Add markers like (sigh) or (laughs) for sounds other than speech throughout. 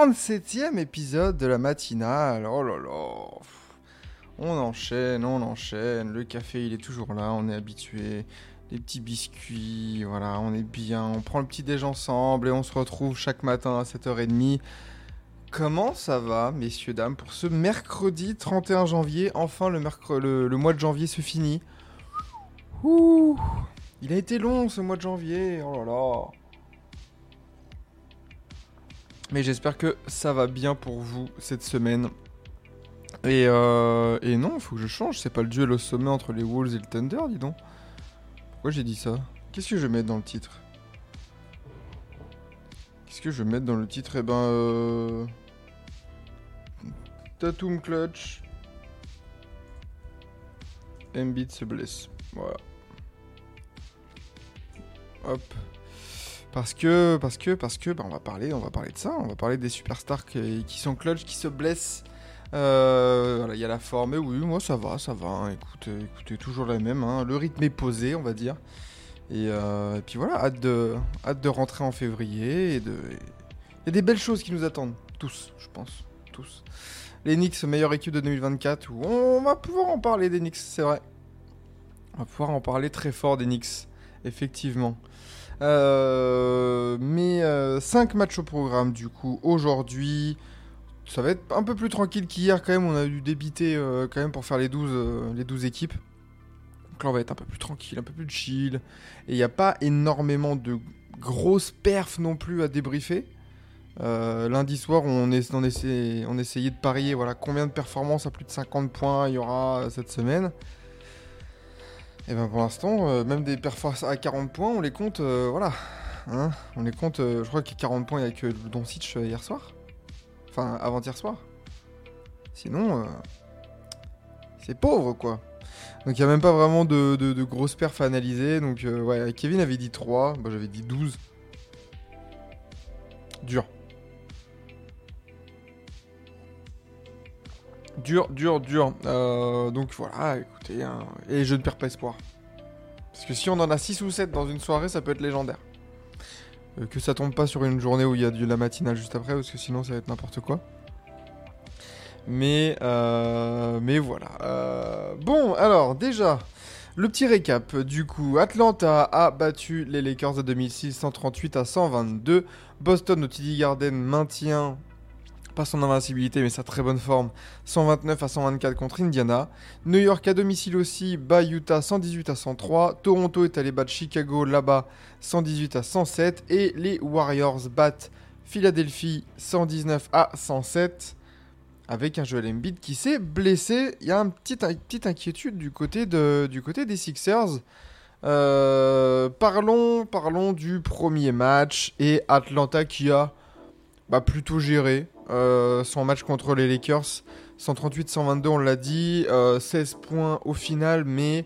57e épisode de la matinale. Oh là là, on enchaîne, on enchaîne. Le café, il est toujours là, on est habitué. Les petits biscuits, voilà, on est bien. On prend le petit déj ensemble et on se retrouve chaque matin à 7h30. Comment ça va, messieurs, dames, pour ce mercredi 31 janvier? Enfin, le mois de janvier se finit. Ouh il a été long ce mois de janvier, oh là là. Mais j'espère que ça va bien pour vous cette semaine. Et, euh, et non, il faut que je change, c'est pas le duel au sommet entre les Wolves et le Thunder, dis donc. Pourquoi j'ai dit ça? Qu'est-ce que je vais mettre dans le titre? Qu'est-ce que je vais mettre dans le titre? Eh ben... Euh... Tatum Clutch. Embiid se blesse. Voilà. Hop. Parce que, parce que, parce que, bah, on va parler, on va parler de ça, on va parler des superstars qui, sont clutch, qui se blessent. Euh, voilà, il y a la forme, et oui, moi ça va, ça va. hein, Écoutez, écoutez, toujours la même. hein, Le rythme est posé, on va dire. Et, euh, et puis voilà, hâte de, hâte de rentrer en février. Et de, il y a des belles choses qui nous attendent, tous, je pense, tous. Les Knicks, meilleure équipe de 2024, où on va pouvoir en parler des Knicks, c'est vrai. On va pouvoir en parler très fort des Knicks, effectivement. Euh, mais 5 matchs au programme du coup aujourd'hui. Ça va être un peu plus tranquille qu'hier quand même. On a dû débiter euh, quand même pour faire les 12, euh, les 12 équipes. Donc là on va être un peu plus tranquille, un peu plus chill. Et il n'y a pas énormément de grosses perfs non plus à débriefer. Euh, lundi soir on, on, essaie- on essayait de parier voilà, combien de performances à plus de 50 points il y aura euh, cette semaine. Et ben pour l'instant, euh, même des performances à 40 points, on les compte, euh, voilà. Hein, on les compte, euh, je crois qu'il y a 40 points avec hier soir. Enfin, avant-hier soir. Sinon, c'est pauvre, quoi. Donc il n'y a même pas vraiment de, grosses perfs à analyser. Donc ouais, Kevin avait dit 3, moi j'avais dit 12. Dur. Dur, dur, dur. Euh, donc voilà, écoutez, hein, et je ne perds pas espoir. Parce que si on en a 6 ou 7 dans une soirée, ça peut être légendaire. Euh, que ça tombe pas sur une journée où il y a de la matinale juste après, parce que sinon ça va être n'importe quoi. Mais, euh, mais voilà. Bon, alors déjà, le petit récap. Du coup, Atlanta a battu les Lakers de 2006 138 à 122. Boston au TD Garden maintient pas son invincibilité, mais sa très bonne forme 129 à 124 contre Indiana. New York à domicile aussi bat Utah 118 à 103. Toronto est allé battre Chicago là-bas 118 à 107. Et les Warriors battent Philadelphie 119 à 107. Avec un Joel Embiid qui s'est blessé. Il y a une petite, inquiétude du côté, des Sixers. Euh, parlons, parlons du premier match et Atlanta qui a bah, plutôt géré son match contre les Lakers. 138-122, on l'a dit, euh, 16 points au final, mais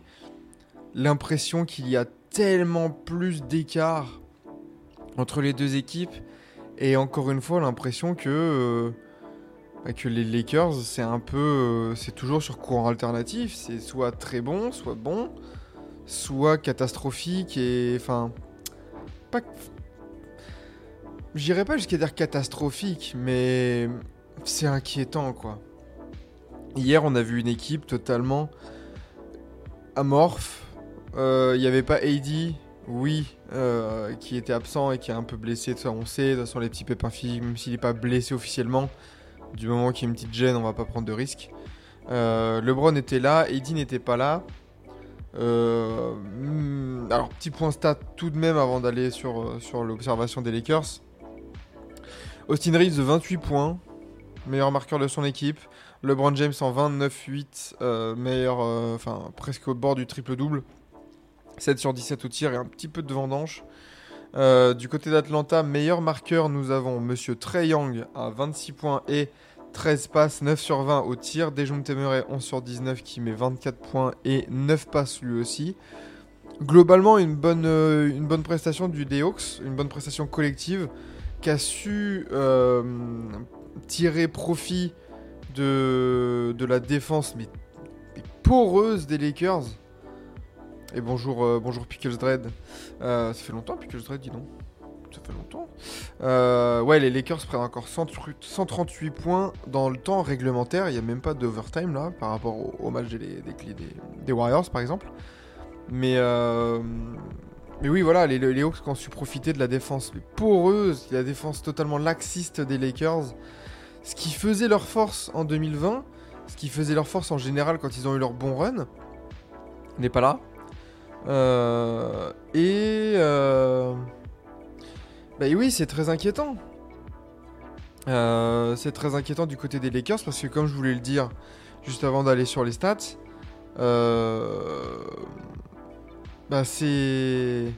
l'impression qu'il y a tellement plus d'écart entre les deux équipes. Et encore une fois, l'impression que, euh, bah, que les Lakers, c'est un peu. euh, c'est toujours sur courant alternatif. C'est soit très bon, soit bon, soit catastrophique et. Enfin. Pas. J'irais pas jusqu'à dire catastrophique, mais c'est inquiétant quoi. Hier, on a vu une équipe totalement amorphe. Il n'y avait pas AD, oui, euh, qui était absent et qui est un peu blessé. Ça, on sait, de toute façon, les petits pépins physiques, même s'il n'est pas blessé officiellement, du moment qu'il y a une petite gêne, on va pas prendre de risques. Euh, LeBron était là, AD n'était pas là. Euh, hmm, alors, petit point stat tout de même avant d'aller sur, euh, sur l'observation des Lakers. Austin Reeves, 28 points, meilleur marqueur de son équipe. LeBron James en 29-8, euh, meilleur, euh, enfin presque au bord du triple-double. 7 sur 17 au tir et un petit peu de vendange. Euh, du côté d'Atlanta, meilleur marqueur, nous avons Monsieur Trey Young à 26 points et 13 passes, 9 sur 20 au tir. Dejounte Murray 11 sur 19 qui met 24 points et 9 passes lui aussi. Globalement, une bonne, une bonne prestation du Hawks, une bonne prestation collective qui a su euh, tirer profit de, de la défense mais, poreuse des Lakers. Et bonjour, euh, bonjour Pickles Dread. Euh, ça fait longtemps Pickles Dread, dis donc. Ça fait longtemps. Ouais, les Lakers prennent encore 100 138 points dans le temps réglementaire. Il n'y a même pas d'overtime là par rapport au, match des, des, des- des Warriors par exemple. Mais, mais oui, voilà, les, Hawks qui ont su profiter de la défense poreuse, la défense totalement laxiste des Lakers. Ce qui faisait leur force en 2020, ce qui faisait leur force en général quand ils ont eu leur bon run, n'est pas là. Euh, et euh, bah oui, c'est très inquiétant. Euh, c'est très inquiétant du côté des Lakers parce que comme je voulais le dire juste avant d'aller sur les stats, euh, bah c'est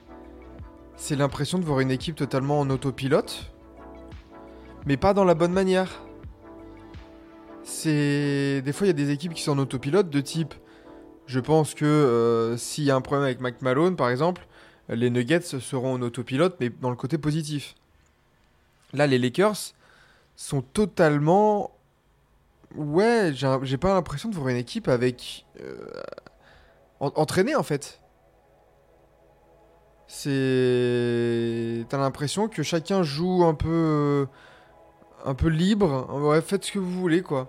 c'est l'impression de voir une équipe totalement en autopilote, mais pas dans la bonne manière. C'est des fois il y a des équipes qui sont en autopilote de type je pense que euh, s'il y a un problème avec Mac Malone, par exemple, les Nuggets seront en autopilote, mais dans le côté positif. Là, les Lakers sont totalement. Ouais, j'ai pas l'impression de voir une équipe avec. euh, en- entraînée, en fait. C'est. T'as l'impression que chacun joue un peu. euh, un peu libre. Ouais, faites ce que vous voulez, quoi.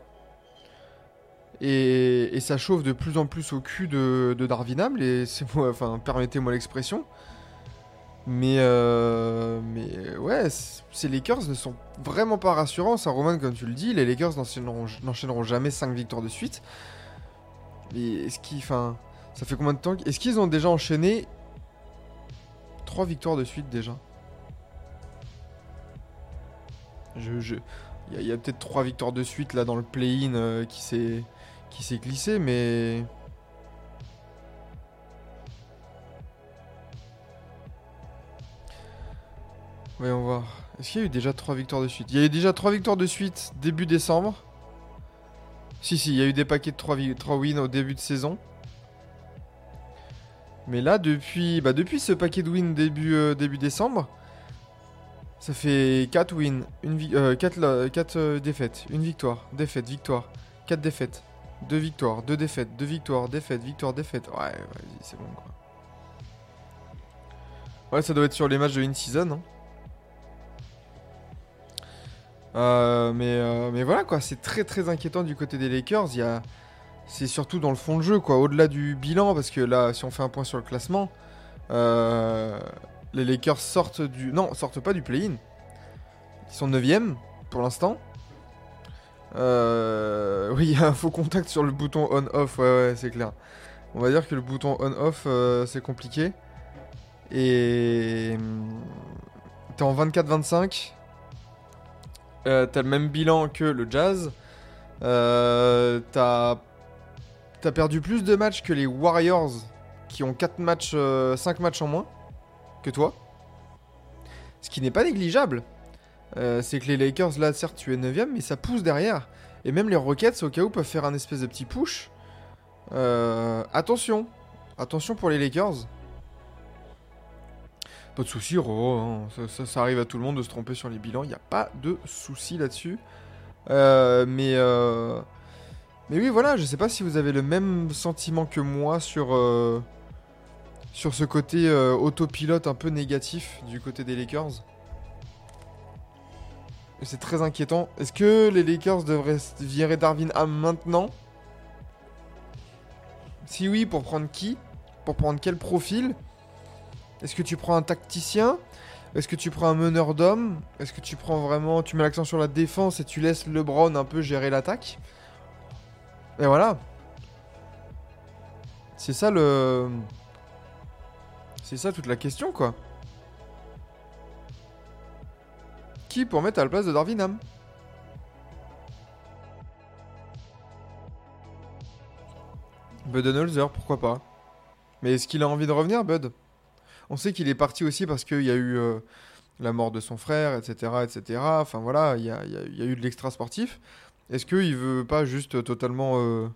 Et, et ça chauffe de plus en plus au cul de, de Darwin Ham, les- (laughs) c'est enfin, permettez-moi l'expression. Mais, euh, mais ouais, ces Lakers ne sont vraiment pas rassurants. Ça, Roman, comme tu le dis, les Lakers n'enchaîneront jamais 5 victoires de suite. Mais est-ce qu'ils, enfin, ça fait combien de temps Est-ce qu'ils ont déjà enchaîné 3 victoires de suite déjà Je, il y a, peut-être 3 victoires de suite là dans le play-in euh, qui s'est glissé, mais. Voyons voir. Est-ce qu'il y a eu déjà 3 victoires de suite? Il y a eu déjà 3 victoires de suite début décembre. Si, si, il y a eu des paquets de 3, wins au début de saison. Mais là, depuis, bah, depuis ce paquet de wins début, euh, décembre, ça fait 4 wins, 4, défaites, une victoire, défaite, victoire, 4 défaites. Deux victoires, deux défaites, deux victoires, défaites, victoire, défaite. Ouais, vas-y, c'est bon quoi. Ouais, ça doit être sur les matchs de in-season. hein. Euh, mais, euh, voilà quoi, c'est très très inquiétant du côté des Lakers. C'est surtout dans le fond de jeu quoi, au-delà du bilan, parce que là, si on fait un point sur le classement, euh, les Lakers sortent du. Non, sortent pas du play-in. Ils sont 9ème pour l'instant. Euh, oui, (laughs) il y a un faux contact sur le bouton on-off, ouais, ouais, c'est clair. On va dire que le bouton on-off, euh, c'est compliqué. Et. hum, T'es en 24-25. Euh, T'as le même bilan que le Jazz. T'as. T'as perdu plus de matchs que les Warriors qui ont 4 matchs, euh, 5 matchs en moins que toi. Ce qui n'est pas négligeable. Euh, c'est que les Lakers, là, certes, tu es 9ème, mais ça pousse derrière. Et même les Rockets, au cas où, peuvent faire un espèce de petit push. Euh, attention. Attention pour les Lakers. Pas de soucis, Roro, hein. ça, arrive à tout le monde de se tromper sur les bilans. Il n'y a pas de soucis là-dessus. Euh, mais, euh, mais oui, voilà, je sais pas si vous avez le même sentiment que moi sur, euh, ce côté euh, autopilote un peu négatif du côté des Lakers. C'est très inquiétant. Est-ce que les Lakers devraient virer Darwin Ham maintenant? Si oui, pour prendre qui? Pour prendre quel profil? Est-ce que tu prends un tacticien? Est-ce que tu prends un meneur d'hommes? Est-ce que tu prends vraiment... Tu mets l'accent sur la défense et tu laisses LeBron un peu gérer l'attaque? Et voilà. C'est ça le... C'est ça toute la question quoi. Qui pour mettre à la place de Darwin Ham? Budenholzer, pourquoi pas? Mais est-ce qu'il a envie de revenir, Bud? On sait qu'il est parti aussi parce qu'il y a eu euh, la mort de son frère, etc. etc. Enfin voilà, il y a eu de l'extra sportif. Est-ce qu'il veut pas juste totalement euh,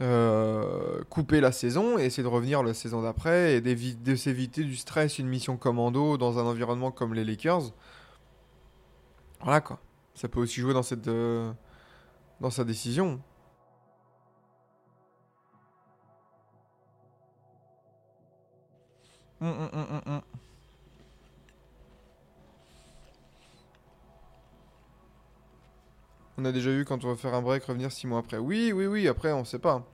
euh, couper la saison et essayer de revenir la saison d'après et de s'éviter du stress, une mission commando dans un environnement comme les Lakers? Voilà quoi. Ça peut aussi jouer dans, cette, euh, dans sa décision. Hum, hum, hum, On a déjà eu quand on va faire un break revenir 6 mois après. Oui, oui, oui, après on sait pas.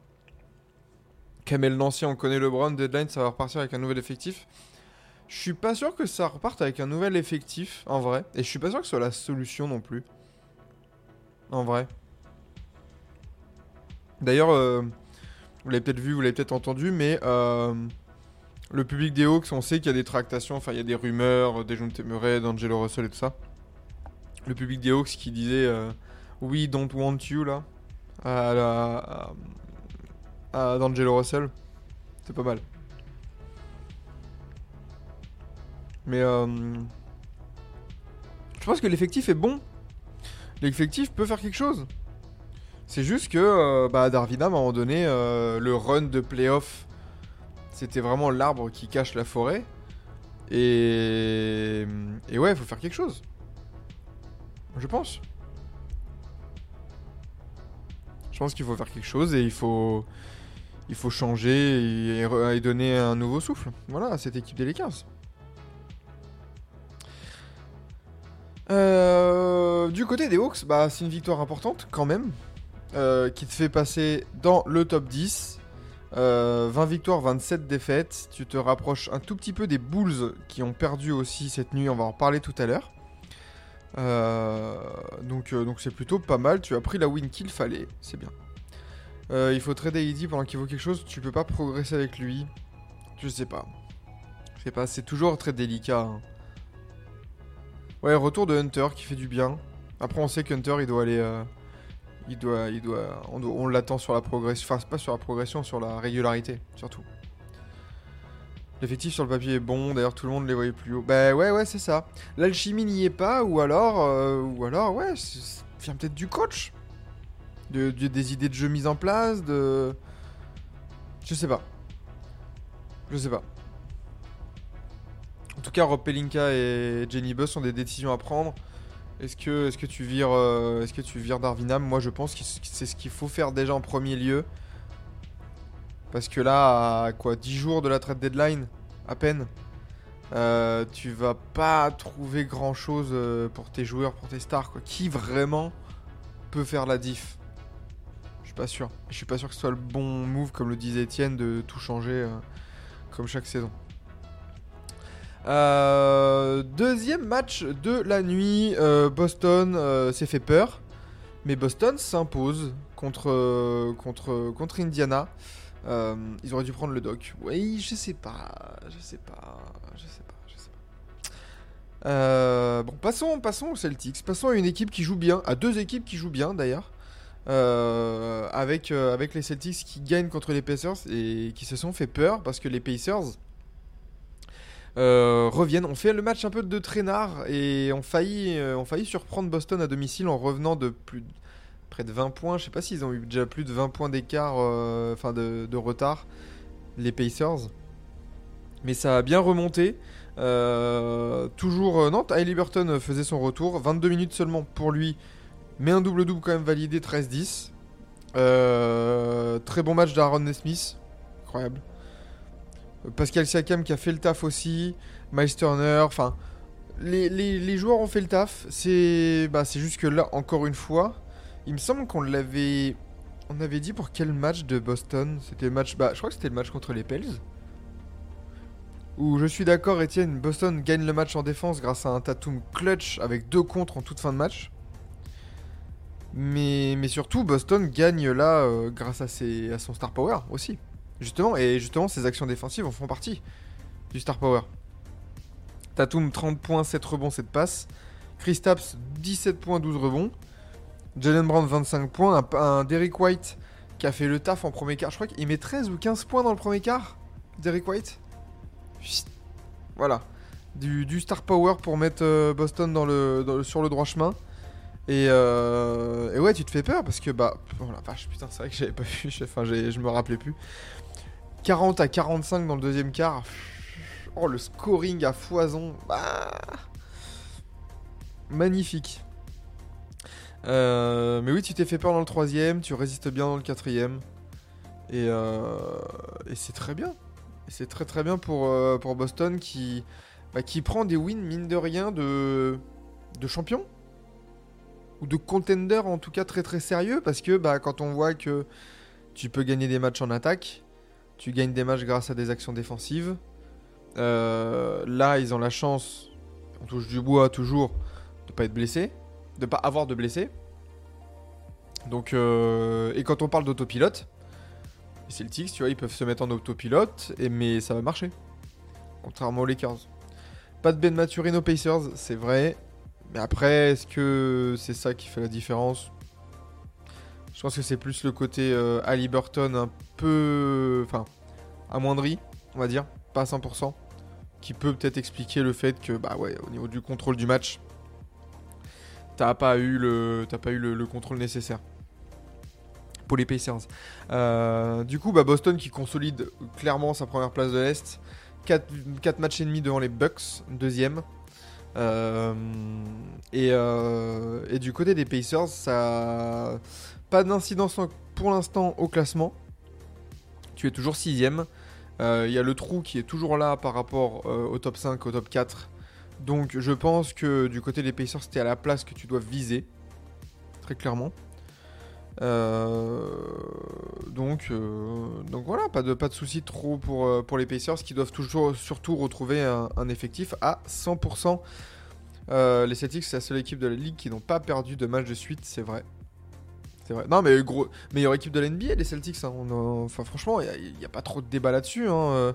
Kamel Nancy, on connaît LeBron, deadline, ça va repartir avec un nouvel effectif. Je suis pas sûr que ça reparte avec un nouvel effectif, en vrai. Et je suis pas sûr que ce soit la solution non plus. En vrai. D'ailleurs, euh, vous l'avez peut-être vu, vous l'avez peut-être entendu, mais euh, le public des Hawks, on sait qu'il y a des tractations, enfin il y a des rumeurs, des Dejounte Murray, d'Angelo Russell et tout ça. Le public des Hawks qui disait euh, We don't want you là à, la, à, d'Angelo Russell. C'est pas mal. Mais euh, je pense que l'effectif est bon. L'effectif peut faire quelque chose. C'est juste que euh, bah, Darvina, à un donné, euh, le run de playoff, c'était vraiment l'arbre qui cache la forêt. Et, et ouais, il faut faire quelque chose. Je pense. Je pense qu'il faut faire quelque chose et il faut, changer et, donner un nouveau souffle. Voilà, à cette équipe des Lakers. Euh, du côté des Hawks, bah, c'est une victoire importante quand même, euh, qui te fait passer dans le top 10. Euh, 20 victoires, 27 défaites. Tu te rapproches un tout petit peu des Bulls qui ont perdu aussi cette nuit, on va en reparler tout à l'heure. Euh, donc euh, donc c'est plutôt pas mal, tu as pris la win qu'il fallait, c'est bien. Euh, il faut trader Eddie pendant qu'il vaut quelque chose, tu peux pas progresser avec lui. Je sais pas. Je sais c'est toujours très délicat. hein. Ouais, retour de Hunter qui fait du bien. Après, on sait qu'Hunter, il doit aller. il doit. Il doit on on l'attend sur la progression. Enfin, pas sur la progression, sur la régularité, surtout. L'effectif sur le papier est bon, d'ailleurs tout le monde les voyait plus haut. Bah ouais, ouais, c'est ça. L'alchimie n'y est pas, ou alors. euh, ou alors, ouais, ça vient peut-être du coach. De, de- des idées de jeu mises en place, de. Je sais pas. Je sais pas. En tout cas, Rob Pelinka et Jenny Buss ont des décisions à prendre. Est-ce que, est que tu vires, euh, est-ce que tu Moi, je pense que c'est ce qu'il faut faire déjà en premier lieu. Parce que là, à quoi 10 jours de la trade deadline, à peine, euh, tu vas pas trouver grand chose pour tes joueurs, pour tes stars. Quoi. Qui vraiment peut faire la diff? Je suis pas sûr. Je suis pas sûr que ce soit le bon move, comme le disait Étienne, de tout changer euh, comme chaque saison. Euh, deuxième match de la nuit, euh, Boston euh, s'est fait peur, mais Boston s'impose contre, euh, contre, contre Indiana. Euh, ils auraient dû prendre le doc. Oui, je sais pas, je sais pas, je sais pas, je sais pas. Euh, bon, passons, passons aux Celtics. Passons à une équipe qui joue bien, à deux équipes qui jouent bien d'ailleurs. Euh, avec, avec les Celtics qui gagnent contre les Pacers et qui se sont fait peur parce que les Pacers reviennent. On fait le match un peu de traînard et on failli, euh, on surprendre Boston à domicile en revenant de plus près de 20 points. Je sais pas s'ils ont eu déjà plus de 20 points d'écart, euh, enfin de, retard, les Pacers. Mais ça a bien remonté. Euh, toujours, euh, non, Ty Liberton faisait son retour. 22 minutes seulement pour lui, mais un double-double quand même validé, 13-10. Euh, très bon match d'Aaron Nesmith, incroyable. Pascal Siakam qui a fait le taf aussi, Miles Turner, enfin, les, joueurs ont fait le taf. C'est bah, c'est juste que là, encore une fois, il me semble qu'on l'avait. On avait dit pour quel match de Boston? C'était le match. Bah, je crois que c'était le match contre les Pels. Où je suis d'accord, Etienne, Boston gagne le match en défense grâce à un Tatum clutch avec deux contres en toute fin de match. Mais, mais surtout, Boston gagne là euh, grâce à, ses, à son star power aussi. Justement, et justement, ses actions défensives en font partie du star power. Tatum, 30 points, 7 rebonds, 7 passes. Chris Tapps, 17 points, 12 rebonds. Jalen Brown, 25 points. Un, un Derrick White qui a fait le taf en premier quart. Je crois qu'il met 13 ou 15 points dans le premier quart. Derek White. Voilà. Du, star power pour mettre euh, Boston sur le droit chemin. Et, euh, et ouais, tu te fais peur parce que, bah, oh la vache, putain, c'est vrai que j'avais pas vu, enfin, je me rappelais plus. 40 à 45 dans le deuxième quart. Oh, le scoring à foison. Bah. Magnifique. Euh, mais oui, tu t'es fait peur dans le troisième, tu résistes bien dans le quatrième. Et, euh, et c'est très bien. C'est très très bien pour, euh, pour Boston qui, bah, qui prend des wins, mine de rien, de, de champion. Ou de contender en tout cas très très sérieux. Parce que bah, quand on voit que tu peux gagner des matchs en attaque, tu gagnes des matchs grâce à des actions défensives. Là, ils ont la chance, on touche du bois toujours, de pas être blessé, de pas avoir de blessés. Donc, euh, et quand on parle d'autopilote, les Celtics, tu vois, ils peuvent se mettre en autopilote, et, mais ça va marcher. Contrairement aux Lakers. Pas de Ben Maturin aux Pacers, c'est vrai. Mais après, est-ce que c'est ça qui fait la différence? Je pense que c'est plus le côté euh, Halliburton un peu. Enfin, amoindri, on va dire, pas à 100%. Qui peut peut-être expliquer le fait que, bah ouais, au niveau du contrôle du match, t'as pas eu le, contrôle nécessaire pour les Pacers. Euh, du coup, bah, Boston qui consolide clairement sa première place de l'Est. 4, matchs et demi devant les Bucks, deuxième. Euh, et, euh, et du côté des Pacers, ça pas d'incidence en- pour l'instant au classement. Tu es toujours sixième. Il y a le trou qui est toujours là par rapport au top 5, au top 4. Donc je pense que du côté des Pacers, c'était à la place que tu dois viser. Très clairement. Euh, donc, euh, donc voilà, pas de, pas de soucis trop pour, euh, les Pacers qui doivent toujours surtout retrouver un, effectif à 100%. Euh, les Celtics, c'est la seule équipe de la ligue qui n'ont pas perdu de match de suite, c'est vrai. C'est vrai. Non, mais gros, meilleure équipe de la NBA, les Celtics. hein. Enfin, franchement, il n'y a, pas trop de débat là-dessus. hein.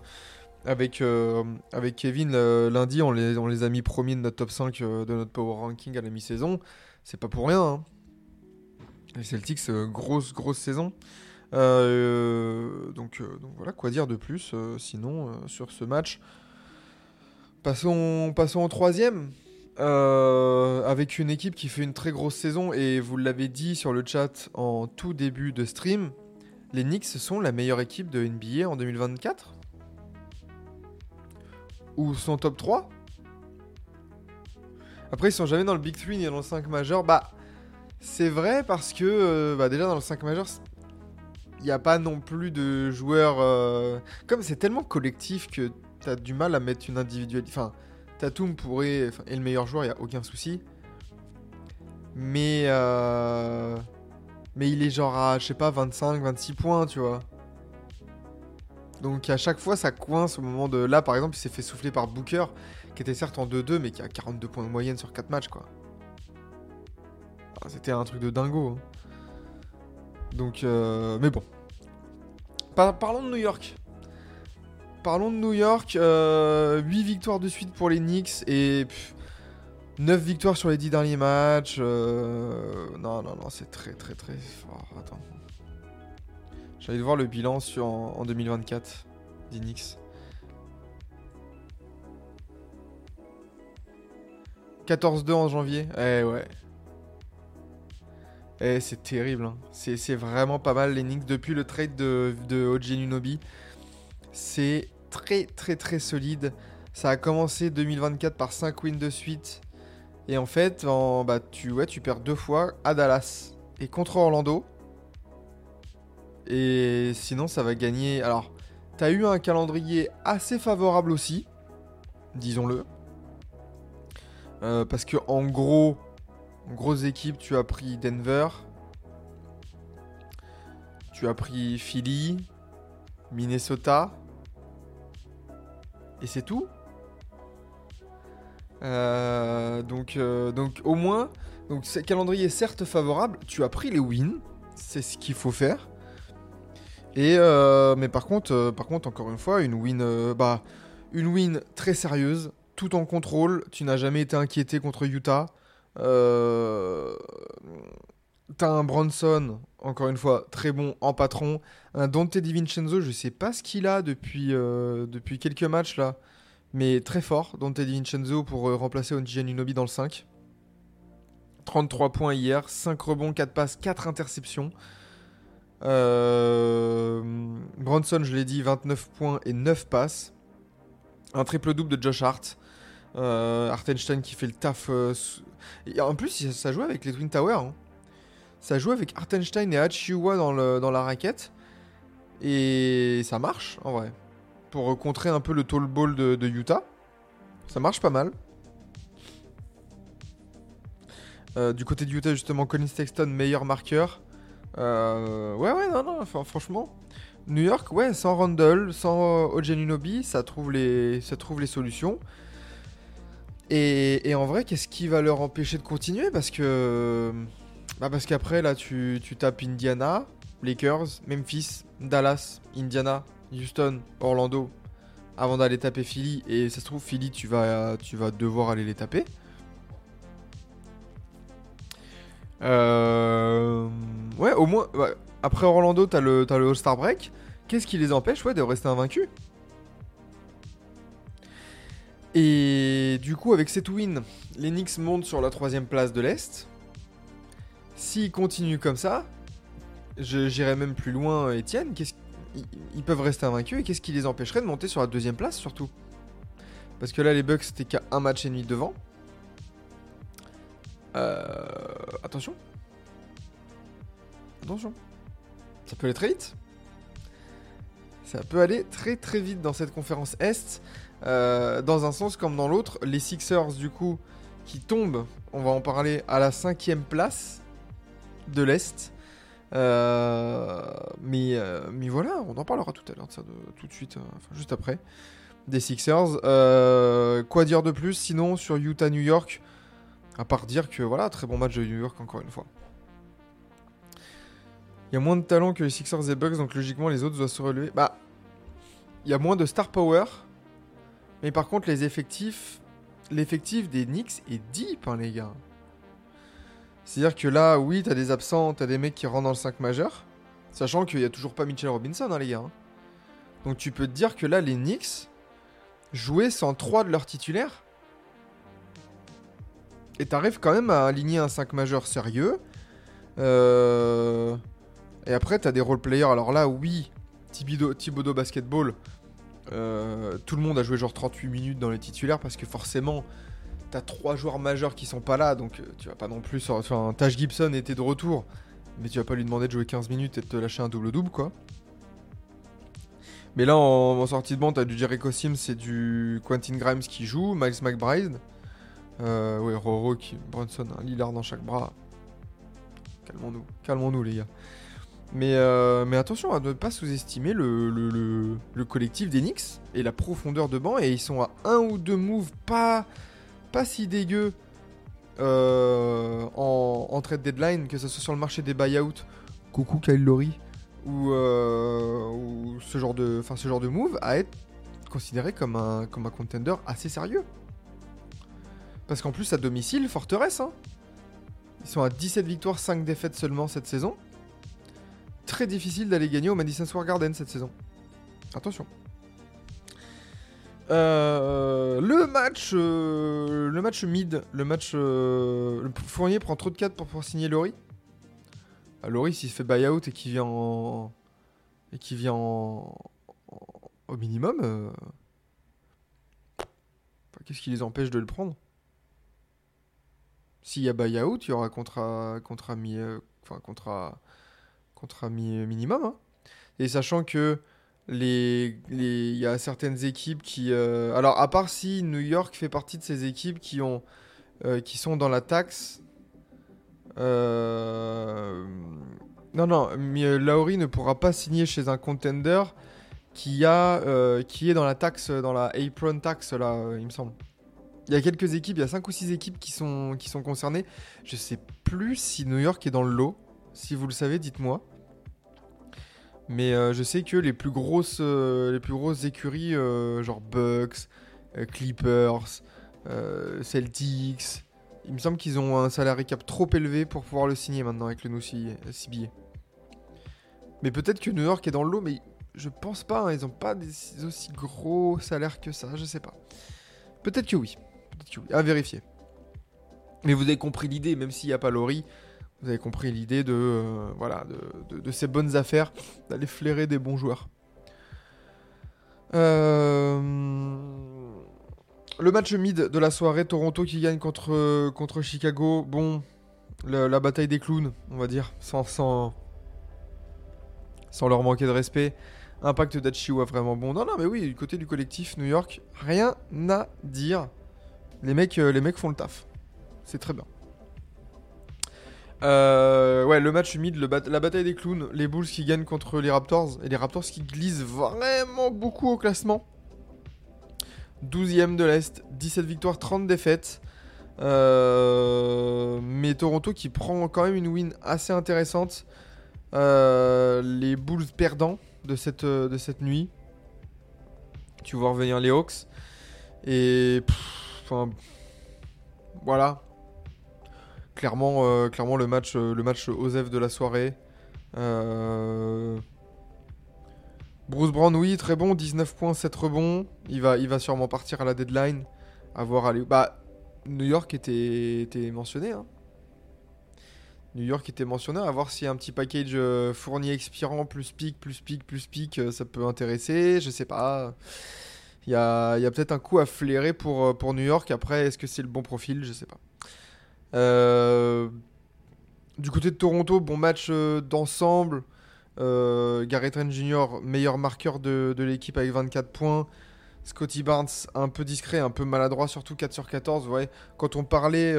Avec, euh, avec Kevin, lundi, on les, on les a mis premiers de notre top 5 euh, de notre power ranking à la mi-saison. C'est pas pour rien. hein. Les Celtics, euh, grosse, grosse saison. Donc, donc voilà, quoi dire de plus sinon sur ce match. Passons, passons au troisième. Avec une équipe qui fait une très grosse saison et vous l'avez dit sur le chat en tout début de stream, les Knicks sont la meilleure équipe de NBA en 2024 Ou sont top 3 Après ils sont jamais dans le Big 3 ni dans le 5 majeur. Bah c'est vrai parce que euh, bah, déjà dans le 5 majeur il n'y a pas non plus de joueurs... euh, Comme c'est tellement collectif que t'as du mal à mettre une individualité... Enfin, Tatum pourrait... enfin, le meilleur joueur, il n'y a aucun souci. Mais... euh, Mais il est genre à, je sais pas, 25, 26 points, tu vois. Donc à chaque fois, ça coince au moment de... Là, par exemple, il s'est fait souffler par Booker, qui était certes en 2-2, mais qui a 42 points de moyenne sur 4 matchs, quoi. Ah, C'était un truc de dingo. hein. Donc, euh, mais bon. Par- parlons de New York. Parlons de New York. 8 victoires de suite pour les Knicks et 9 victoires sur les 10 derniers matchs. euh, non, non, non, c'est très, très, très fort. Attends. J'allais voir le bilan sur, en, en 2024 des Knicks. 14-2 en janvier. Eh ouais. Eh, c'est terrible. hein. C'est vraiment pas mal les Knicks depuis le trade de, de OG Nunobi. C'est très très très solide. Ça a commencé 2024 par 5 wins de suite. Et en fait, bah, tu, ouais, tu perds deux fois à Dallas et contre Orlando. Et sinon, ça va gagner. Alors, t'as eu un calendrier assez favorable aussi, disons-le. Euh, parce que en gros, en grosse équipe, tu as pris Denver. Tu as pris Philly, Minnesota. Et c'est tout. Euh, donc, euh, donc au moins, ce calendrier est certes favorable. Tu as pris les wins, c'est ce qu'il faut faire. Et euh, mais par contre, euh, par contre, encore une fois, une win, euh, bah, une win très sérieuse, tout en contrôle. Tu n'as jamais été inquiété contre Utah. T'as un Bronson, encore une fois, très bon en patron. Un Dante DiVincenzo, je sais pas ce qu'il a depuis, depuis quelques matchs là, mais très fort. Dante DiVincenzo pour remplacer Onji Anunoby dans le 5. 33 points hier, 5 rebonds, 4 passes, 4 interceptions. Euh, Bronson, je l'ai dit, 29 points et 9 passes. Un triple-double de Josh Hart. Euh, Hartenstein qui fait le taf. euh, en plus, ça joue avec les Twin Towers. hein. Ça joue avec Hartenstein et Hachiwa dans, la raquette. Et ça marche, en vrai. Pour contrer un peu le tall ball de, Utah. Ça marche pas mal. Du côté de Utah, justement, Colin Sexton, meilleur marqueur. Euh, ouais, ouais, non, non, franchement. New York, ouais, sans Randall, sans euh, Ojenunobi, ça trouve les, ça trouve les solutions. Et, et en vrai, qu'est-ce qui va leur empêcher de continuer? Parce que. Bah parce qu'après, là, tu, tu tapes Indiana, Lakers, Memphis, Dallas, Indiana, Houston, Orlando, avant d'aller taper Philly. Et ça se trouve, Philly, tu vas, tu vas devoir aller les taper. Euh, Ouais, au moins. Après Orlando, t'as le, le All-Star Break. Qu'est-ce qui les empêche ouais, de rester invaincus? Et du coup, avec cette win, les Knicks montent sur la troisième place de l'Est. S'ils continuent comme ça, j'irai même plus loin, Étienne. qu'est-ce- ils peuvent rester invaincus et qu'est-ce qui les empêcherait de monter sur la deuxième place surtout? Parce que là, les Bucks, c'était qu'à un match et demi devant. Euh, attention. Attention. Ça peut aller très vite. Ça peut aller très très vite dans cette conférence Est. Euh, dans un sens comme dans l'autre, les Sixers, du coup, qui tombent, on va en parler, à la cinquième place de l'Est. Euh, mais, euh, mais voilà, on en parlera tout à l'heure de ça, tout de suite, juste après, des Sixers. Quoi dire de plus sinon sur Utah-New York? À part dire que voilà, très bon match de New York encore une fois. Il y a moins de talent que les Sixers et Bucks, donc logiquement les autres doivent se relever. Bah, il y a moins de star power, mais par contre les effectifs, l'effectif des Knicks est deep, hein, les gars. C'est-à-dire que là, oui, t'as des absents, t'as des mecs qui rentrent dans le 5 majeur, sachant qu'il y a toujours pas Mitchell Robinson, hein, les gars. hein. Donc tu peux te dire que là, les Knicks jouaient sans 3 de leurs titulaires. Et t'arrives quand même à aligner un 5 majeur sérieux. Euh... Et après, t'as des role-players. Alors là, oui, Thibodeau, Basketball, euh, tout le monde a joué genre 38 minutes dans les titulaires parce que forcément, t'as trois joueurs majeurs qui sont pas là. Donc euh, tu vas pas non plus. Enfin, Taj Gibson était de retour. Mais tu vas pas lui demander de jouer 15 minutes et de te lâcher un double-double, quoi. Mais là, en, sortie de banc, t'as du Jericho Sims et du Quentin Grimes qui joue, Miles McBride. Euh, ouais, Roro, qui, Brunson, un Lillard dans chaque bras. Calmons-nous, calmons-nous les gars. Mais, euh, mais attention à ne pas sous-estimer le, le, le- le collectif des Knicks et la profondeur de banc. Et ils sont à un ou deux moves pas, pas si dégueux euh, en, en trade deadline, que ce soit sur le marché des buyouts. Coucou Kyle Lowry. Ou, euh, ou ce, genre de, enfin, ce genre de move à être considéré comme un, comme un contender assez sérieux. Parce qu'en plus, à domicile, forteresse. hein. Ils sont à 17 victoires, 5 défaites seulement cette saison. Très difficile d'aller gagner au Madison Square Garden cette saison. Attention. Euh, le match, euh, le match mid, le match, euh, le Fournier prend trop de 4 pour pouvoir signer Laurie. Ah, Laurie, s'il se fait buyout et qu'il vient en, et qui vient en, au minimum, qu'est-ce qui les empêche de le prendre? S'il y a buyout, il y aura contrat, contrat enfin contrat, contrat mi- minimum. hein. Et sachant que les, il y a certaines équipes qui, euh, alors à part si New York fait partie de ces équipes qui ont, euh, qui sont dans la taxe. euh, non, non, mais Lowry ne pourra pas signer chez un contender qui, a, qui est dans la taxe, dans la apron tax, là, il me semble. Il y a quelques équipes, il y a 5 ou 6 équipes qui sont, qui sont concernées. Je sais plus si New York est dans le lot. Si vous le savez, dites-moi. Mais euh, je sais que les plus grosses, euh, les plus grosses écuries, euh, genre Bucks, Clippers, Celtics, Il me semble qu'ils ont un salary cap trop élevé pour pouvoir le signer maintenant avec le nou CBA. Mais peut-être que New York est dans le lot, mais je pense pas. hein, Ils ont pas des aussi gros salaires que ça, je sais pas. Peut-être que oui. Peut-être que oui. À vérifier. Mais vous avez compris l'idée, même s'il n'y a pas Laurie, vous avez compris l'idée de, euh, voilà, de, de- ces bonnes affaires, d'aller flairer des bons joueurs. Euh, Le match mid de la soirée, Toronto qui gagne contre, contre Chicago. Bon, la bataille des clowns, on va dire, sans, sans, sans leur manquer de respect. Impact d'Achiwa vraiment bon. Non, non, mais oui, du côté du collectif New York, rien à dire. Les mecs, euh, les mecs font le taf. C'est très bien. Euh, ouais, le match humide, la bataille des clowns, les Bulls qui gagnent contre les Raptors, et les Raptors qui glissent vraiment beaucoup au classement. 12ème de l'Est, 17 victoires, 30 défaites. Euh, mais Toronto qui prend quand même une win assez intéressante. Euh, les Bulls perdants de cette, de cette nuit. Tu vois revenir les Hawks. Et. Enfin. Voilà. Clairement, euh, clairement le match, euh, le match de la soirée. Euh, Bruce Brown, oui, très bon, 19 points, 7 rebonds. Il va, il va sûrement partir à la deadline. À voir aller. Bah, New York était, mentionné. hein. New York était mentionné. À voir si un petit package fourni expirant, plus pic, plus pic, plus pic, ça peut intéresser. Je sais pas. Il y a, peut-être un coup à flairer pour, pour New York. Après, est-ce que c'est le bon profil? Je sais pas. Euh, du côté de Toronto, bon match euh, d'ensemble. Euh, Garrett Trent Jr., meilleur marqueur de, l'équipe avec 24 points. Scotty Barnes, un peu discret, un peu maladroit, surtout 4 sur 14. Ouais. Quand, on parlait,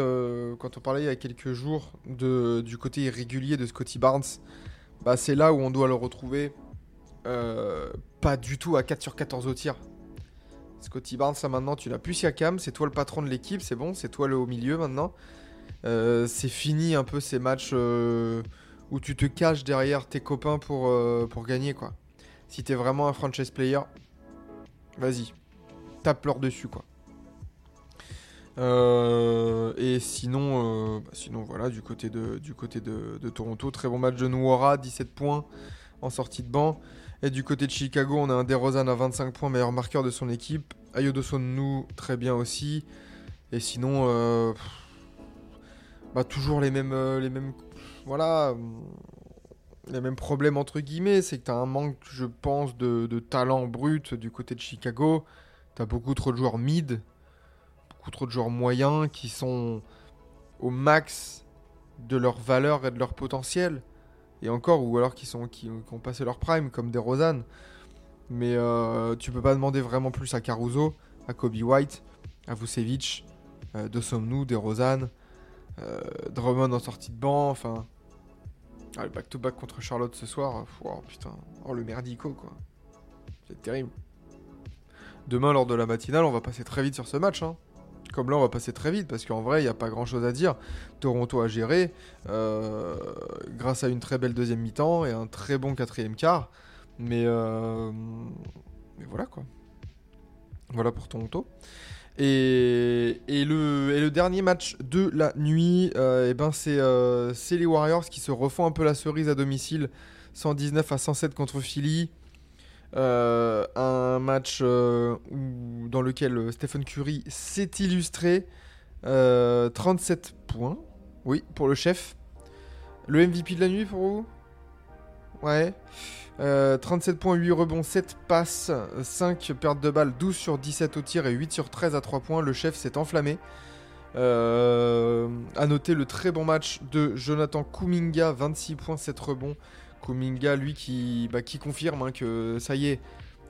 quand on parlait il y a quelques jours du côté irrégulier de Scotty Barnes, bah, c'est là où on doit le retrouver. Pas du tout à 4 sur 14 au tir. Scotty Barnes, maintenant, tu n'as plus Siakam, c'est toi le patron de l'équipe, c'est bon, c'est toi le haut milieu maintenant. Euh, c'est fini un peu ces matchs euh, où tu te caches derrière tes copains pour, euh, pour gagner quoi. Si t'es vraiment un franchise player, vas-y, tape leur dessus quoi. Et sinon, bah, sinon voilà, du côté de, Toronto, très bon match de Noira, 17 points en sortie de banc. Et du côté de Chicago, on a un DeRozan à 25 points, meilleur marqueur de son équipe. Ayodo nous très bien aussi. Et sinon, bah, toujours les mêmes, euh, les mêmes, voilà, euh, les mêmes problèmes entre guillemets. C'est que tu as un manque, je pense, de, talent brut du côté de Chicago. Tu as beaucoup trop de joueurs mid, beaucoup trop de joueurs moyens qui sont au max de leur valeur et de leur potentiel. Et encore, ou alors qui, sont, qui, ont passé leur prime, comme des Rosanne. Mais euh, tu peux pas demander vraiment plus à Caruso, à Kobe White, à Vucevic, de Somnou, des Rosanne, euh, Drummond en sortie de banc, enfin. Ah, le back-to-back contre Charlotte ce soir, oh putain, oh le merdico quoi. C'est terrible. Demain, lors de la matinale, on va passer très vite sur ce match. hein. Comme là, on va passer très vite parce qu'en vrai, il n'y a pas grand chose à dire. Toronto a géré euh, grâce à une très belle deuxième mi-temps et un très bon quatrième quart. Mais, euh, mais voilà quoi. Voilà pour Toronto. Et, le, dernier match de la nuit, euh, eh ben c'est euh, c'est les Warriors qui se refont un peu la cerise à domicile. 119 à 107 contre Philly. Euh, un match dans lequel Stephen Curry s'est illustré. Euh, 37 points. Oui, pour le chef. Le MVP de la nuit pour vous? Ouais. Euh, 37 points, 8 rebonds, 7 passes, 5 pertes de balles, 12 sur 17 au tir et 8 sur 13 à 3 points. Le chef s'est enflammé. Euh, à noter le très bon match de Jonathan Kuminga, 26 points, 7 rebonds. Kuminga, lui, qui, bah, confirme hein, que ça y est,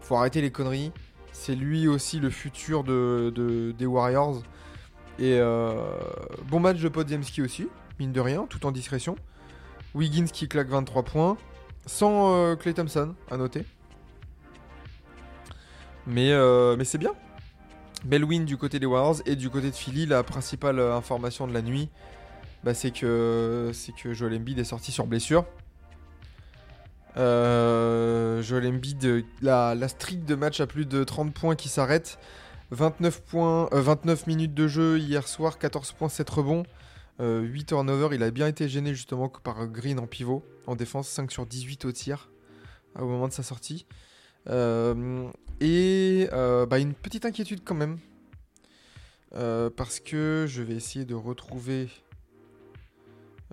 faut arrêter les conneries. C'est lui aussi le futur de, de- des Warriors. Et euh, bon match de Podziemski aussi, mine de rien, tout en discrétion. Wiggins qui claque 23 points. Sans euh, Clay Thompson, à noter. Mais, euh, c'est bien. Belle win du côté des Warriors et du côté de Philly, la principale euh, information de la nuit, bah, c'est que, que Joel Embiid est sorti sur blessure. Joel Embiid, la, la streak de match à plus de 30 points qui s'arrête 29, points, 29 minutes de jeu hier soir, 14 points, 7 rebonds. Euh, 8 turnovers, il a bien été gêné justement par Green en pivot, en défense, 5 sur 18 au tir au moment de sa sortie. Euh, et euh, bah, une petite inquiétude quand même, euh, parce que je vais essayer de retrouver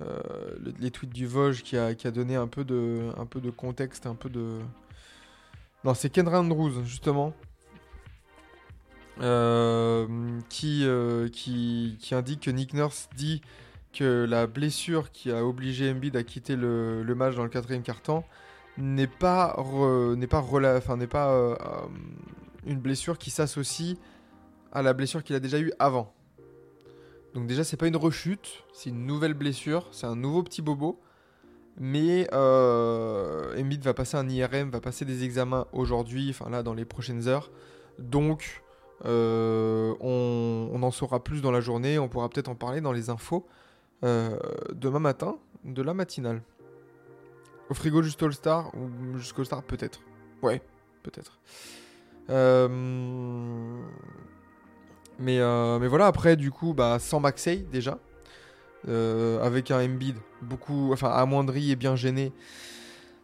euh, le- les tweets du Vosges qui a, qui a donné un peu, de, un peu de contexte, un peu de... Non, c'est Ken Andrews justement. Euh, qui, euh, qui, indique que Nick Nurse dit que la blessure qui a obligé Embiid à quitter le, match dans le quatrième quart-temps n'est pas, n'est pas, n'est pas euh, une blessure qui s'associe à la blessure qu'il a déjà eue avant. Donc déjà, c'est pas une rechute, c'est une nouvelle blessure, c'est un nouveau petit bobo. Mais Embiid va passer un IRM, va passer des examens aujourd'hui, enfin là, dans les prochaines heures. Donc, on, on en saura plus dans la journée, on pourra peut-être en parler dans les infos euh, demain matin de la matinale. Au frigo juste All-Star ou jusqu'au Star peut-être. Ouais, peut-être. Euh, mais, euh, voilà, après du coup, bah, sans Maxey déjà. Euh, avec un Embiid beaucoup, enfin amoindri et bien gêné.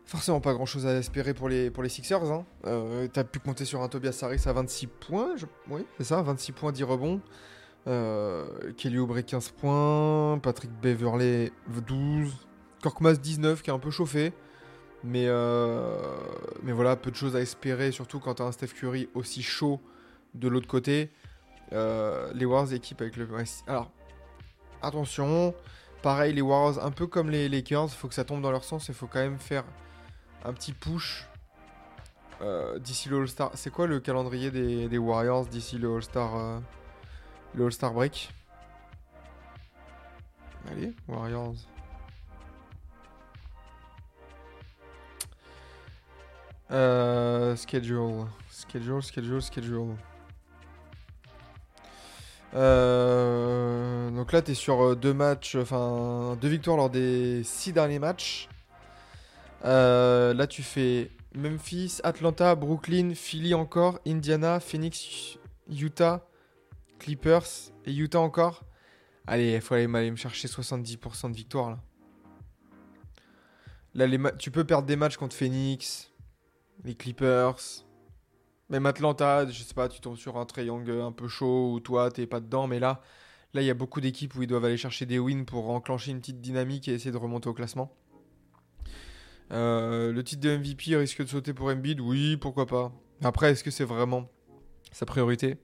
Forcément pas grand chose à espérer pour les, pour les Sixers. Hein. Euh, T'as pu compter sur un Tobias Harris à 26 points. Oui, c'est ça, 26 points, 10 rebonds. Euh, Kelly Oubre 15 points. Patrick Beverley 12. Korkmaz 19 qui est un peu chauffé. Mais, euh, mais voilà, peu de choses à espérer, surtout quand t'as un Steph Curry aussi chaud de l'autre côté. Les Warriors équipe avec le. Alors, attention. Pareil, les Warriors, un peu comme les Lakers, faut que ça tombe dans leur sens. Il faut quand même faire un petit push euh, d'ici le All-Star. C'est quoi le calendrier des, Warriors d'ici le All-Star euh, le All-Star break? Allez, Warriors. Euh, schedule, schedule, schedule, schedule. Donc là, tu sur deux matchs, enfin deux victoires lors des six derniers matchs. Euh, là, tu fais Memphis, Atlanta, Brooklyn, Philly encore, Indiana, Phoenix, Utah, Clippers et Utah encore. Allez, il faut aller, me chercher 70% de victoire là. Tu peux perdre des matchs contre Phoenix, les Clippers, même Atlanta, je sais pas, tu tombes sur un triangle un peu chaud ou toi, t'es pas dedans, mais là, là, il y a beaucoup d'équipes où ils doivent aller chercher des wins pour enclencher une petite dynamique et essayer de remonter au classement. Euh, le titre de MVP risque de sauter pour Embiid, oui, pourquoi pas. Après, est-ce que c'est vraiment sa priorité?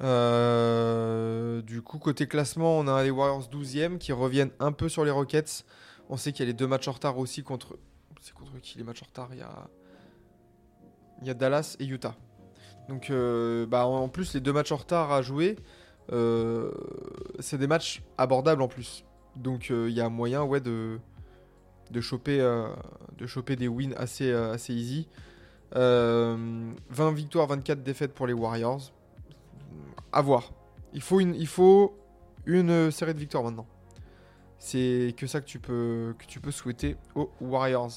Euh, Du coup, côté classement, on a les Warriors 12e qui reviennent un peu sur les Rockets. On sait qu'il y a les deux matchs en retard aussi contre. C'est contre qui les matchs en retard? Il y a. Il y a Dallas et Utah. Donc, euh, bah, en plus, les deux matchs en retard à jouer, euh, c'est des matchs abordables en plus. Donc, il y a moyen, ouais, de, de, choper, euh, de choper des wins assez, euh, assez easy. Euh, 20 victoires, 24 défaites pour les Warriors. À voir. Il faut une, série de victoires maintenant. C'est que ça que tu peux, souhaiter aux Warriors.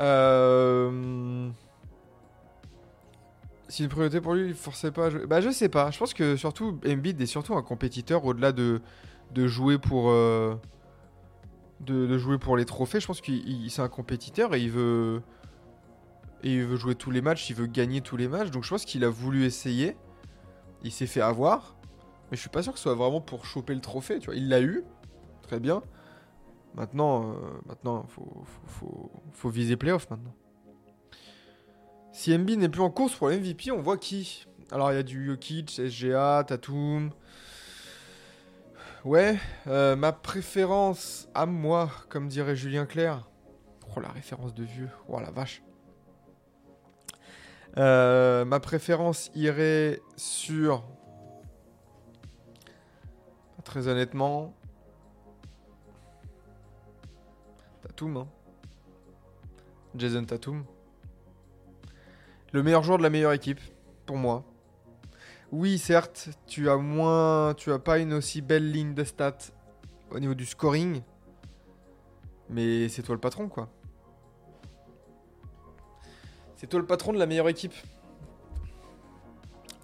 Euh... Si une priorité pour lui, il forçait pas à jouer. Bah, je sais pas. Je pense que surtout, Embiid est surtout un compétiteur au-delà de, jouer pour. euh, De, jouer pour les trophées. Je pense qu'il il- c'est un compétiteur et il veut. Jouer tous les matchs, il veut gagner tous les matchs. Donc je pense qu'il a voulu essayer. Il s'est fait avoir. Mais je suis pas sûr que ce soit vraiment pour choper le trophée. Tu vois. Il l'a eu. Très bien. Maintenant, euh, maintenant, faut, faut, faut, viser playoff maintenant. Si MB n'est plus en course pour le MVP, on voit qui? Alors il y a du Jokic, SGA, Tatum. Ouais, euh, ma préférence à moi, comme dirait Julien Clerc. Oh la référence de vieux, oh la vache. Euh, ma préférence irait sur. Très honnêtement. Tatum, hein. Jason Tatum. Le meilleur joueur de la meilleure équipe, pour moi. Oui, certes, tu as moins. Tu as pas une aussi belle ligne de stats au niveau du scoring. Mais c'est toi le patron, quoi. C'est toi le patron de la meilleure équipe.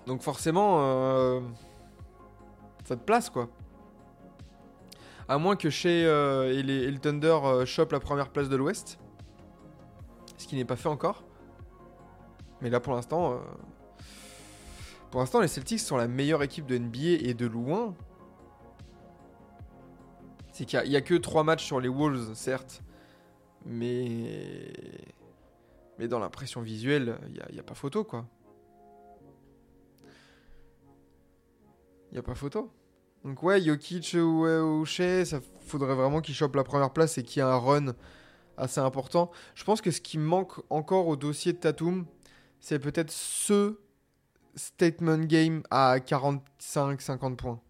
Donc forcément, euh, ça te place quoi. À moins que chez et, les, le Thunder euh, chope la première place de l'Ouest. Ce qui n'est pas fait encore. Mais là pour l'instant. Pour l'instant, les Celtics sont la meilleure équipe de NBA et de loin. C'est qu'il n'y a, que 3 matchs sur les Wolves, certes. Mais. Mais dans l'impression visuelle, il n'y a, a pas photo, quoi. Il n'y a pas photo. Donc, ouais, Jokic ou, ou Shea, ça faudrait vraiment qu'il chope la première place et qu'il y ait un run assez important. Je pense que ce qui manque encore au dossier de Tatum, c'est peut-être ce statement game à 45-50 points.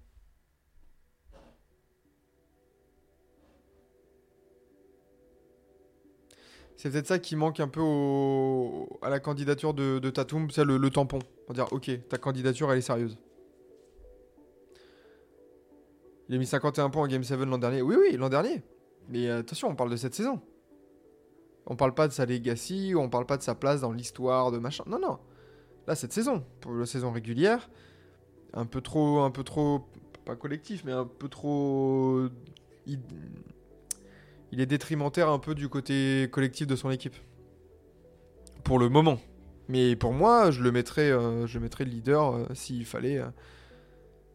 C'est peut-être ça qui manque un peu au- à la candidature de, de Tatum, c'est le, tampon. Pour dire, ok, ta candidature, elle est sérieuse. Il a mis 51 points en Game 7 l'an dernier. Oui, oui, l'an dernier. Mais euh, attention, on parle de cette saison. On parle pas de sa legacy, on parle pas de sa place dans l'histoire de machin. Non, non. Là, cette saison, pour la saison régulière, un peu trop, un peu trop, pas collectif, mais un peu trop. Il, est détrimentaire un peu du côté collectif de son équipe. Pour le moment. Mais pour moi, je le mettrais, euh, je mettrais leader euh, s'il fallait, euh,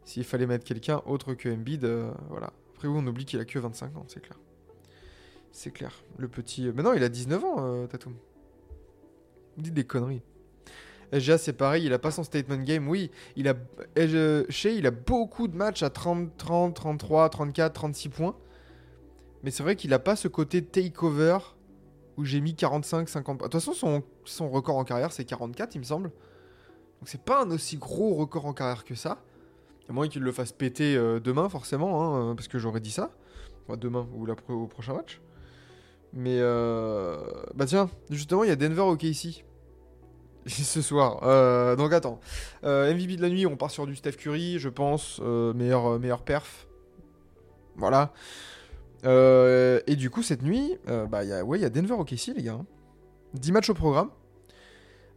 s'il fallait mettre quelqu'un autre que Embiid. euh, voilà. Après, on oublie qu'il a que 25 ans, c'est clair. C'est clair. Le petit. Mais non, il a 19 ans, Tatum. Vous dites des conneries. SGA, c'est pareil, il a pas son statement game. Oui, il a. Shea, il a beaucoup de matchs à 30, 30, 33, 34, 36 points. Mais c'est vrai qu'il a pas ce côté takeover où j'ai mis 45, 50 points. De toute façon, son, record en carrière, c'est 44, il me semble. Donc c'est pas un aussi gros record en carrière que ça. À moins qu'il le fasse péter euh, demain, forcément, hein, euh, parce que j'aurais dit ça. Demain ou au prochain match. Mais euh... bah tiens, justement, il y a Denver au KC (laughs) ce soir. Euh, donc attends, Euh, MVP de la nuit, on part sur du Steph Curry, je pense, euh, meilleur, perf. Voilà. Et du coup, cette nuit, bah, il y il y a Denver au KC, les gars. hein. 10 matchs au programme.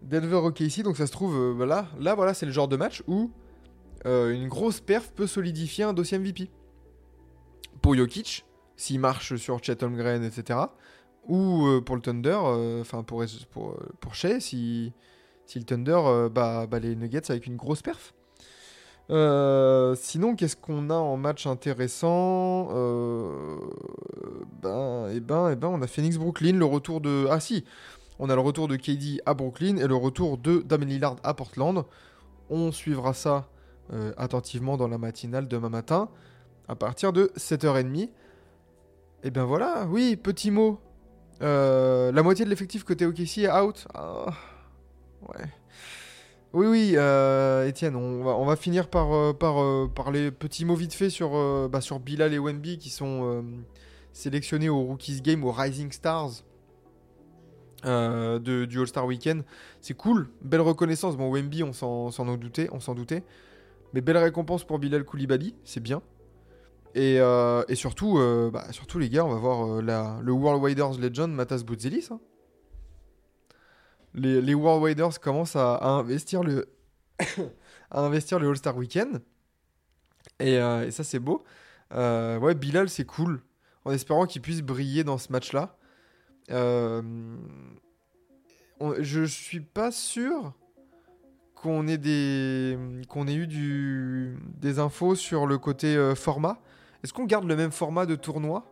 Denver au KC, donc ça se trouve, là, là, voilà, c'est le genre de match où une grosse perf peut solidifier un dossier MVP. Pour Jokic, s'il marche sur Chet Holmgren, etc. Ou pour le Thunder, enfin pour, pour, pour Shea, si, si le Thunder euh, bat, bat les Nuggets avec une grosse perf. Euh, sinon, qu'est-ce qu'on a en match intéressant Euh, Ben, et ben, et ben, on a Phoenix Brooklyn, le retour de. Ah si, on a le retour de KD à Brooklyn et le retour de Damien Lillard à Portland. On suivra ça attentivement dans la matinale demain matin à partir de 7h30. Et ben voilà, oui, petit mot. La moitié de l'effectif côté OKC est out. Ah, Oui, oui, euh, Étienne, on va, finir par, euh, par, euh, petits mots vite fait sur, euh, bah, Bilal et Wemby qui sont sélectionnés au Rookies Game, au Rising Stars de, du All-Star Weekend. C'est cool, belle reconnaissance. Bon, Wemby, on s'en s'en en doutait, on s'en doutait. Mais belle récompense pour Bilal Koulibaly, c'est bien. Et, et surtout, bah, surtout, les gars, on va voir le World Widers Legend Matas Boutzelis. hein. Les, les World Widers commencent à, investir le (coughs) à investir le All-Star Weekend. Et, euh, ça, c'est beau. Euh, ouais, Bilal, c'est cool. En espérant qu'il puisse briller dans ce match-là. Euh, je suis pas sûr qu'on ait des qu'on ait eu des infos sur le côté euh, format. Est-ce qu'on garde le même format de tournoi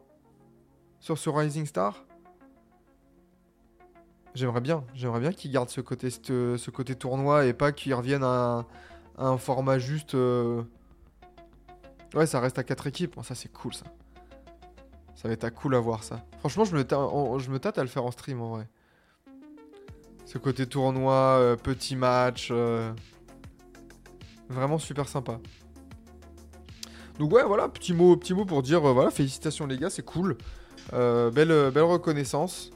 sur ce Rising Star? J'aimerais bien, j'aimerais bien qu'ils gardent ce côté ce, côté tournoi et pas qu'ils reviennent à, un- format juste euh, Ouais, ça reste à 4 équipes. Bon, ça c'est cool ça. Ça va être à cool à voir ça. Franchement, je me, je me tâte à le faire en stream en vrai. Ce côté tournoi, euh, petit match. euh, Vraiment super sympa. Donc ouais, voilà, petit mot, petit mot pour dire, voilà, félicitations les gars, c'est cool. Belle, belle reconnaissance.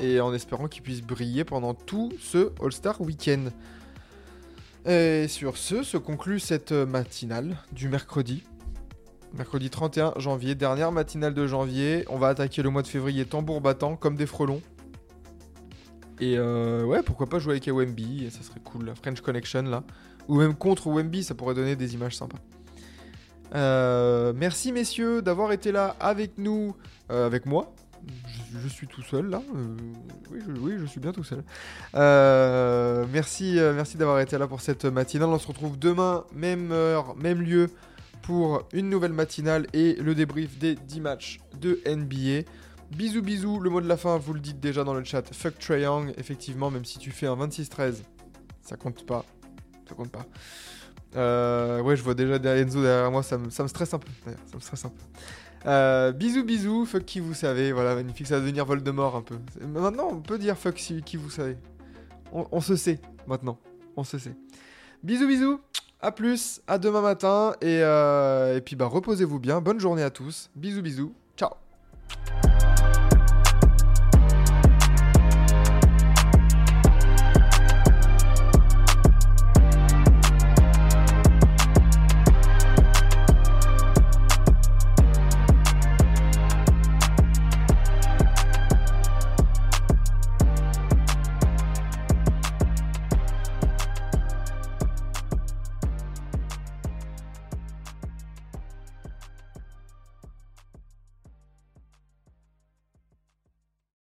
Et en espérant qu'ils puissent briller pendant tout ce All-Star Weekend. Et sur ce, se conclut cette matinale du mercredi. Mercredi 31 janvier, dernière matinale de janvier. On va attaquer le mois de février tambour battant, comme des frelons. Et euh, ouais, pourquoi pas jouer avec Wemby, ça serait cool, la French Connection là. Ou même contre Wemby, ça pourrait donner des images sympas. Euh, merci messieurs d'avoir été là avec nous, euh, avec moi. Je, suis tout seul là. Euh, oui, je, oui, je suis bien tout seul. Euh, merci euh, merci d'avoir été là pour cette matinale. On se retrouve demain, même heure, même lieu, pour une nouvelle matinale et le débrief des 10 matchs de NBA. Bisous bisous, le mot de la fin, vous le dites déjà dans le chat. Fuck Young, effectivement, même si tu fais un 26-13, ça compte pas. Ça compte pas. Ouais, je vois déjà Enzo derrière moi, ça me, ça me stresse un peu. Ça me stresse un peu. Euh, bisous bisous, fuck qui vous savez, voilà, magnifique, ça va devenir Voldemort un peu. Maintenant, on peut dire fuck qui vous savez. On, on se sait, maintenant. On se sait. Bisous bisous, à plus, à demain matin, et, euh, et puis bah reposez-vous bien, bonne journée à tous, bisous bisous,